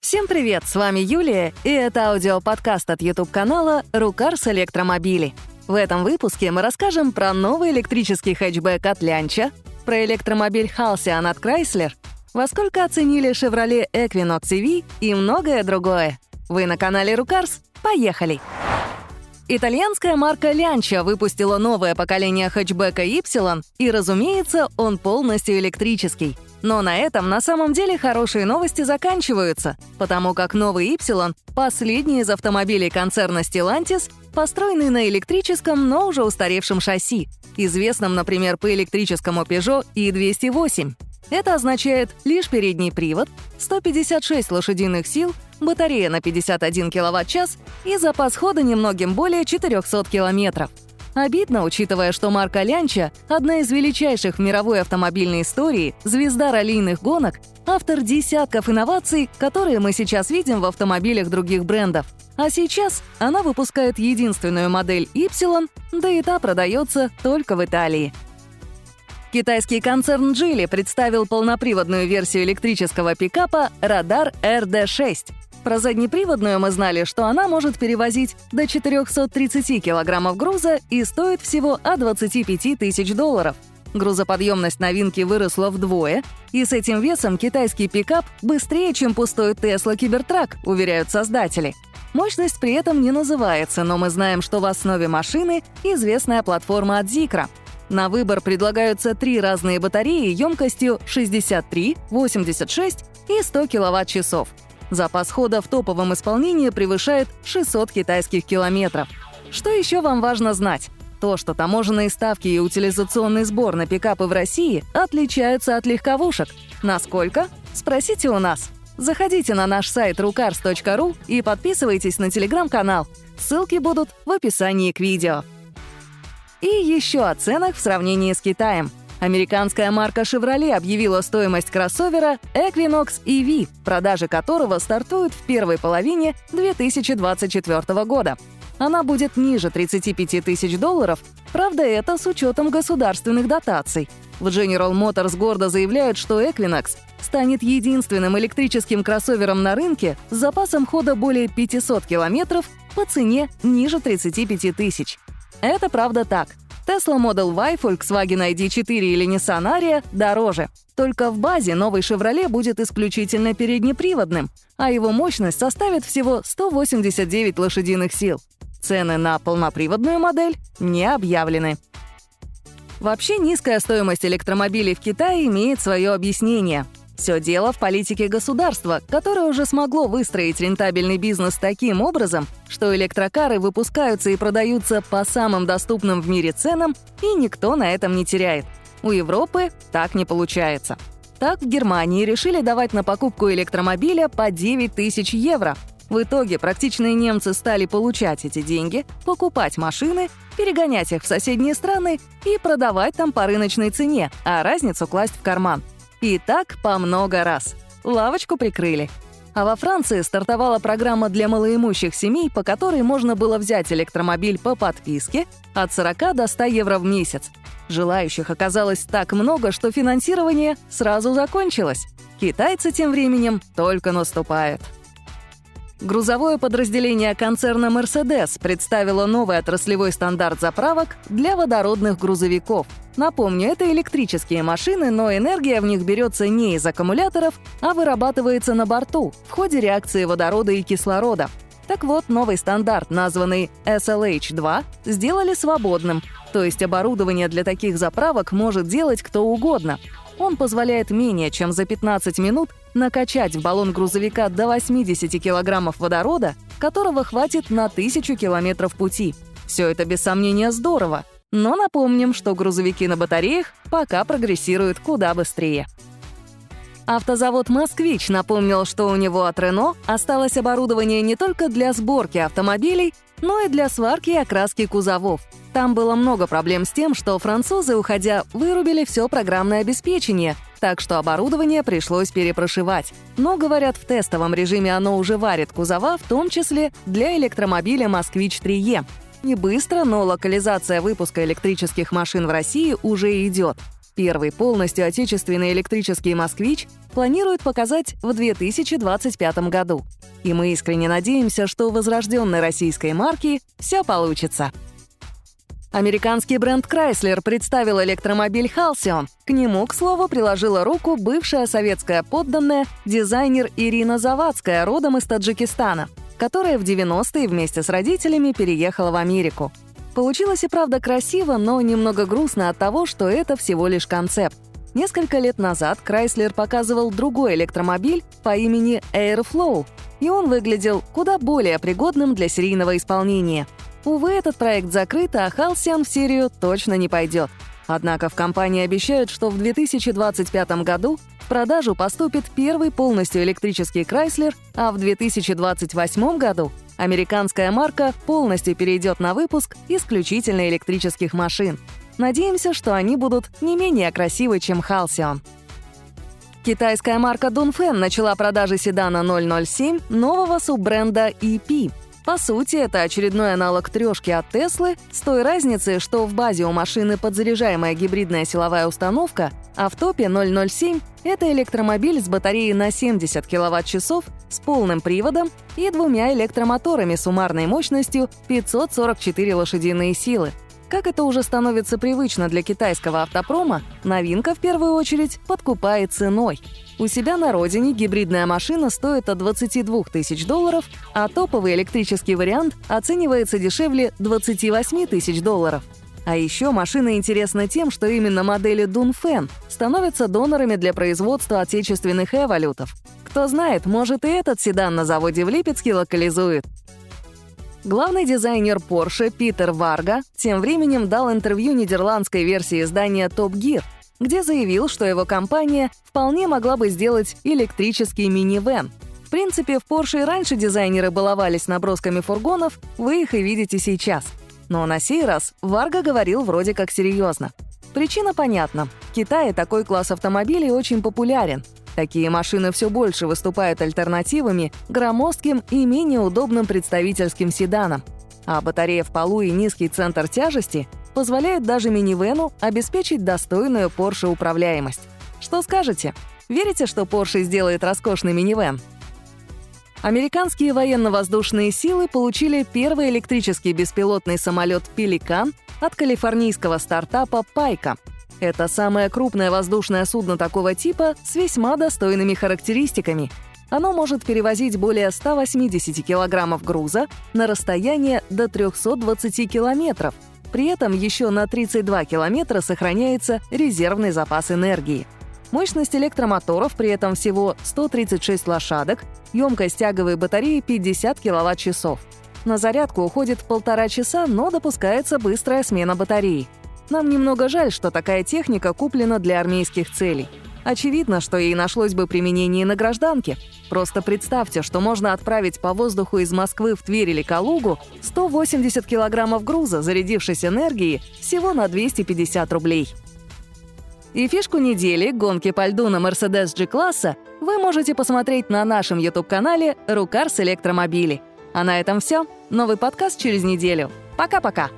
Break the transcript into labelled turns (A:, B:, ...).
A: Всем привет, с вами Юлия, и это аудиоподкаст от YouTube-канала «Рукарс Электромобили». В этом выпуске мы расскажем про новый электрический хэтчбэк от Лянча, про электромобиль Halcyon от Chrysler, во сколько оценили Chevrolet Equinox EV и многое другое. Вы на канале Рукарс? Поехали! Итальянская марка Лянча выпустила новое поколение хэтчбека Y, и, разумеется, он полностью электрический — но на этом на самом деле хорошие новости заканчиваются, потому как новый Y — последний из автомобилей концерна Stellantis, построенный на электрическом, но уже устаревшем шасси, известном, например, по электрическому Peugeot i208. Это означает лишь передний привод, 156 лошадиных сил, батарея на 51 кВт-час и запас хода немногим более 400 километров — Обидно, учитывая, что марка Лянча — одна из величайших в мировой автомобильной истории, звезда раллийных гонок, автор десятков инноваций, которые мы сейчас видим в автомобилях других брендов. А сейчас она выпускает единственную модель Y, да и та продается только в Италии. Китайский концерн Geely представил полноприводную версию электрического пикапа Radar RD6. Про заднеприводную мы знали, что она может перевозить до 430 килограммов груза и стоит всего от 25 тысяч долларов. Грузоподъемность новинки выросла вдвое, и с этим весом китайский пикап быстрее, чем пустой Tesla Cybertruck, уверяют создатели. Мощность при этом не называется, но мы знаем, что в основе машины известная платформа от Zikra. На выбор предлагаются три разные батареи емкостью 63, 86 и 100 киловатт-часов — Запас хода в топовом исполнении превышает 600 китайских километров. Что еще вам важно знать? То, что таможенные ставки и утилизационный сбор на пикапы в России отличаются от легковушек. Насколько? Спросите у нас. Заходите на наш сайт rucars.ru и подписывайтесь на телеграм-канал. Ссылки будут в описании к видео. И еще о ценах в сравнении с Китаем – Американская марка Chevrolet объявила стоимость кроссовера Equinox EV, продажи которого стартуют в первой половине 2024 года. Она будет ниже 35 тысяч долларов, правда, это с учетом государственных дотаций. В General Motors гордо заявляют, что Equinox станет единственным электрическим кроссовером на рынке с запасом хода более 500 километров по цене ниже 35 тысяч. Это правда так — Tesla Model Y, Volkswagen ID4 или Nissan Ariya дороже. Только в базе новый Chevrolet будет исключительно переднеприводным, а его мощность составит всего 189 лошадиных сил. Цены на полноприводную модель не объявлены. Вообще низкая стоимость электромобилей в Китае имеет свое объяснение — все дело в политике государства, которое уже смогло выстроить рентабельный бизнес таким образом, что электрокары выпускаются и продаются по самым доступным в мире ценам, и никто на этом не теряет. У Европы так не получается. Так в Германии решили давать на покупку электромобиля по 9 тысяч евро. В итоге практичные немцы стали получать эти деньги, покупать машины, перегонять их в соседние страны и продавать там по рыночной цене, а разницу класть в карман – и так по много раз. Лавочку прикрыли. А во Франции стартовала программа для малоимущих семей, по которой можно было взять электромобиль по подписке от 40 до 100 евро в месяц. Желающих оказалось так много, что финансирование сразу закончилось. Китайцы тем временем только наступают. Грузовое подразделение концерна Mercedes представило новый отраслевой стандарт заправок для водородных грузовиков. Напомню, это электрические машины, но энергия в них берется не из аккумуляторов, а вырабатывается на борту в ходе реакции водорода и кислорода. Так вот, новый стандарт, названный SLH-2, сделали свободным, то есть оборудование для таких заправок может делать кто угодно. Он позволяет менее чем за 15 минут накачать в баллон грузовика до 80 килограммов водорода, которого хватит на тысячу километров пути. Все это без сомнения здорово, но напомним, что грузовики на батареях пока прогрессируют куда быстрее. Автозавод «Москвич» напомнил, что у него от «Рено» осталось оборудование не только для сборки автомобилей, но и для сварки и окраски кузовов. Там было много проблем с тем, что французы, уходя, вырубили все программное обеспечение, так что оборудование пришлось перепрошивать. Но, говорят, в тестовом режиме оно уже варит кузова, в том числе для электромобиля «Москвич 3Е». Не быстро, но локализация выпуска электрических машин в России уже идет. Первый полностью отечественный электрический «Москвич» планируют показать в 2025 году. И мы искренне надеемся, что у возрожденной российской марки все получится. Американский бренд Chrysler представил электромобиль Halcyon. К нему, к слову, приложила руку бывшая советская подданная, дизайнер Ирина Завадская, родом из Таджикистана, которая в 90-е вместе с родителями переехала в Америку. Получилось и правда красиво, но немного грустно от того, что это всего лишь концепт. Несколько лет назад Chrysler показывал другой электромобиль по имени Airflow, и он выглядел куда более пригодным для серийного исполнения — Увы, этот проект закрыт, а Halcyon в серию точно не пойдет. Однако в компании обещают, что в 2025 году в продажу поступит первый полностью электрический Chrysler, а в 2028 году американская марка полностью перейдет на выпуск исключительно электрических машин. Надеемся, что они будут не менее красивы, чем Halcyon. Китайская марка Dunfen начала продажи седана 007 нового суббренда EP — по сути, это очередной аналог трешки от Теслы с той разницей, что в базе у машины подзаряжаемая гибридная силовая установка, а в топе 007 — это электромобиль с батареей на 70 кВт-часов с полным приводом и двумя электромоторами суммарной мощностью 544 лошадиные силы. Как это уже становится привычно для китайского автопрома, новинка в первую очередь подкупает ценой. У себя на родине гибридная машина стоит от 22 тысяч долларов, а топовый электрический вариант оценивается дешевле 28 тысяч долларов. А еще машина интересна тем, что именно модели Дунфен становятся донорами для производства отечественных эволютов. Кто знает, может и этот седан на заводе в Липецке локализует. Главный дизайнер Porsche Питер Варга тем временем дал интервью нидерландской версии издания Top Gear, где заявил, что его компания вполне могла бы сделать электрический минивэн. В принципе, в Porsche и раньше дизайнеры баловались набросками фургонов, вы их и видите сейчас. Но на сей раз Варга говорил вроде как серьезно. Причина понятна. В Китае такой класс автомобилей очень популярен, Такие машины все больше выступают альтернативами громоздким и менее удобным представительским седанам. А батарея в полу и низкий центр тяжести позволяют даже минивену обеспечить достойную Porsche управляемость. Что скажете? Верите, что Porsche сделает роскошный минивэн? Американские военно-воздушные силы получили первый электрический беспилотный самолет «Пеликан» от калифорнийского стартапа «Пайка», это самое крупное воздушное судно такого типа с весьма достойными характеристиками. Оно может перевозить более 180 килограммов груза на расстояние до 320 километров. При этом еще на 32 километра сохраняется резервный запас энергии. Мощность электромоторов при этом всего 136 лошадок, емкость тяговой батареи 50 киловатт-часов. На зарядку уходит полтора часа, но допускается быстрая смена батареи. Нам немного жаль, что такая техника куплена для армейских целей. Очевидно, что ей нашлось бы применение на гражданке. Просто представьте, что можно отправить по воздуху из Москвы в Тверь или Калугу 180 килограммов груза, зарядившись энергией, всего на 250 рублей. И фишку недели гонки по льду на Mercedes G-класса вы можете посмотреть на нашем YouTube-канале «Рукарс Электромобили». А на этом все. Новый подкаст через неделю. Пока-пока!